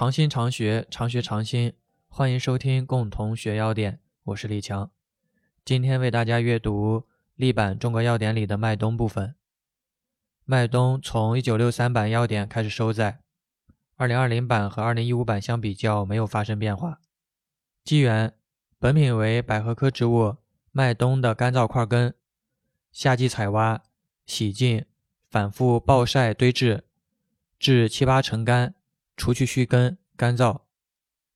常新常学，常学常新，欢迎收听共同学要点，我是李强。今天为大家阅读例版中国要点里的麦冬部分。麦冬从一九六三版要点开始收载，二零二零版和二零一五版相比较没有发生变化。机缘：本品为百合科植物麦冬的干燥块根，夏季采挖，洗净，反复暴晒堆置，至七八成干，除去须根，干燥。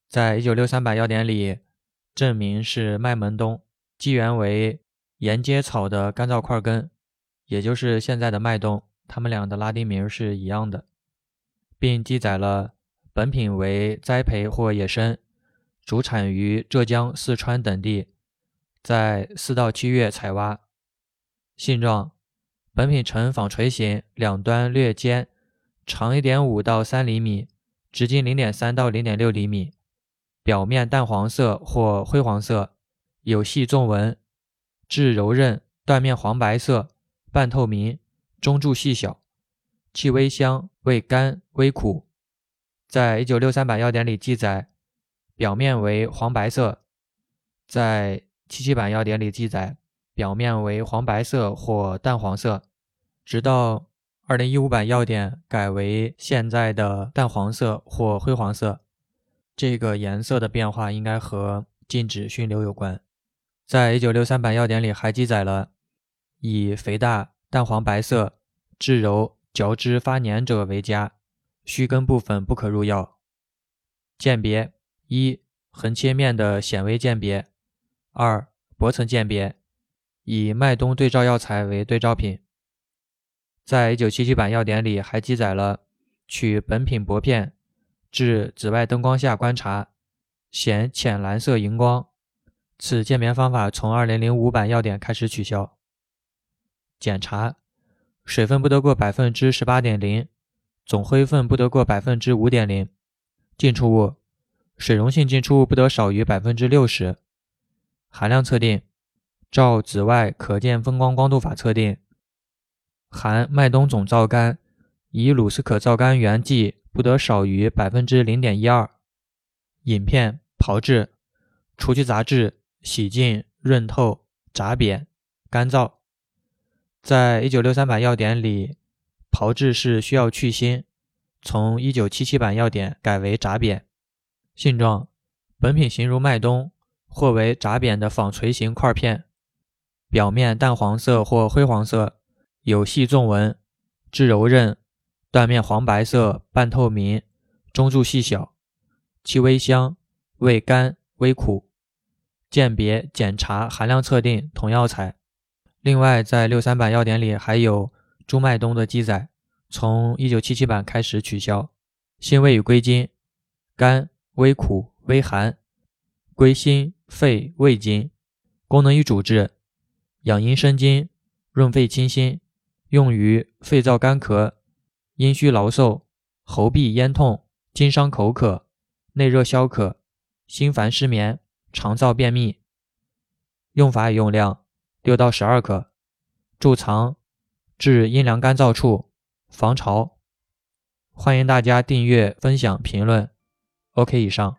在一九六三版要点里，证明是麦门冬，机缘为沿阶草的干燥块根，也就是现在的麦冬。它们俩的拉丁名是一样的，并记载了本品为栽培或野生，主产于浙江、四川等地，在四到七月采挖。性状：本品呈纺锤形，两端略尖，长一点五到三厘米，直径零点三到零点六厘米，表面淡黄色或灰黄色，有细纵纹，质柔韧，断面黄白色，半透明。中柱细小，气微香，味甘微苦。在一九六三版要点里记载，表面为黄白色；在七七版要点里记载，表面为黄白色或淡黄色。直到二零一五版要点改为现在的淡黄色或灰黄色，这个颜色的变化应该和禁止熏硫有关。在一九六三版要点里还记载了以肥大。淡黄白色，质柔，嚼之发黏者为佳。须根部分不可入药。鉴别：一、横切面的显微鉴别；二、薄层鉴别。以麦冬对照药材为对照品。在一九七七版要点里还记载了取本品薄片，至紫外灯光下观察，显浅蓝色荧光。此鉴别方法从二零零五版要点开始取消。检查水分不得过百分之十八点零，总灰分不得过百分之五点零。进出物水溶性进出物不得少于百分之六十。含量测定照紫外可见分光光度法测定。含麦冬总皂苷以鲁斯可皂苷原剂不得少于百分之零点一二。饮片炮制除去杂质，洗净，润透，炸扁，干燥。在一九六三版要点里，炮制是需要去腥，从一九七七版要点改为炸扁。性状：本品形如麦冬，或为炸扁的纺锤形块片，表面淡黄色或灰黄色，有细纵纹，质柔韧，断面黄白色，半透明，中柱细小，气微香，味甘微苦。鉴别、检查、含量测定同药材。另外，在六三版药典里还有猪麦冬的记载，从一九七七版开始取消。辛味与归经：甘，微苦，微寒，归心、肺、胃经。功能与主治：养阴生津，润肺清心，用于肺燥干咳、阴虚劳嗽、喉痹咽痛、经伤口渴、内热消渴、心烦失眠、肠燥便秘。用法与用量。六到十二克，贮藏至阴凉干燥处，防潮。欢迎大家订阅、分享、评论。OK，以上。